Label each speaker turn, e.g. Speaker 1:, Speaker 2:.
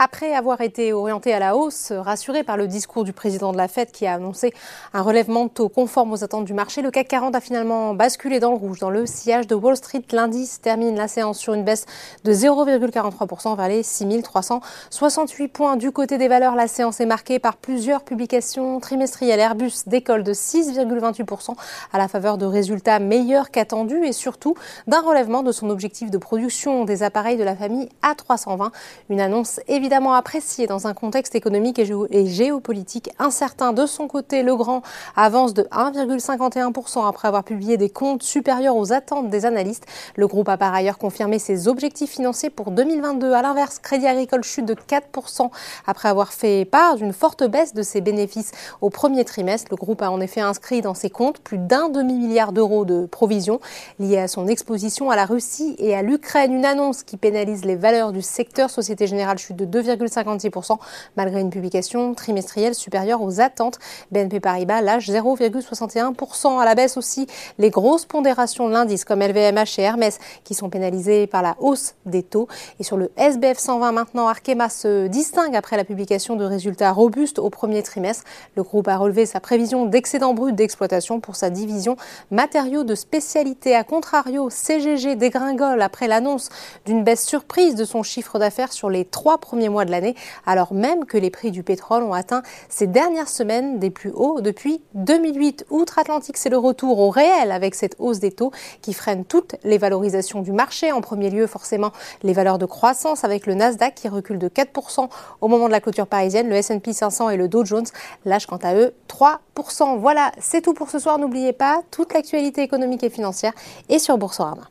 Speaker 1: Après avoir été orienté à la hausse, rassuré par le discours du président de la Fed qui a annoncé un relèvement de taux conforme aux attentes du marché, le CAC 40 a finalement basculé dans le rouge. Dans le sillage de Wall Street, l'indice termine la séance sur une baisse de 0,43% vers les 6368 points. Du côté des valeurs, la séance est marquée par plusieurs publications trimestrielles. Airbus décolle de 6,28% à la faveur de résultats meilleurs qu'attendus et surtout d'un relèvement de son objectif de production des appareils de la famille A320. Une annonce évidente évidemment apprécié dans un contexte économique et géopolitique incertain. De son côté, Legrand avance de 1,51% après avoir publié des comptes supérieurs aux attentes des analystes. Le groupe a par ailleurs confirmé ses objectifs financiers pour 2022. À l'inverse, Crédit Agricole chute de 4% après avoir fait part d'une forte baisse de ses bénéfices au premier trimestre. Le groupe a en effet inscrit dans ses comptes plus d'un demi-milliard d'euros de provisions liées à son exposition à la Russie et à l'Ukraine. Une annonce qui pénalise les valeurs du secteur Société Générale chute de 2,56% malgré une publication trimestrielle supérieure aux attentes. BNP Paribas lâche 0,61% à la baisse aussi les grosses pondérations de l'indice comme LVMH et Hermès qui sont pénalisées par la hausse des taux. Et sur le SBF 120 maintenant, Arkema se distingue après la publication de résultats robustes au premier trimestre. Le groupe a relevé sa prévision d'excédent brut d'exploitation pour sa division matériaux de spécialité. À contrario, CGG dégringole après l'annonce d'une baisse surprise de son chiffre d'affaires sur les trois premiers mois de l'année, alors même que les prix du pétrole ont atteint ces dernières semaines des plus hauts depuis 2008. Outre-Atlantique, c'est le retour au réel avec cette hausse des taux qui freine toutes les valorisations du marché. En premier lieu, forcément, les valeurs de croissance avec le Nasdaq qui recule de 4% au moment de la clôture parisienne. Le S&P 500 et le Dow Jones lâchent quant à eux 3%. Voilà, c'est tout pour ce soir. N'oubliez pas, toute l'actualité économique et financière est sur Boursorama.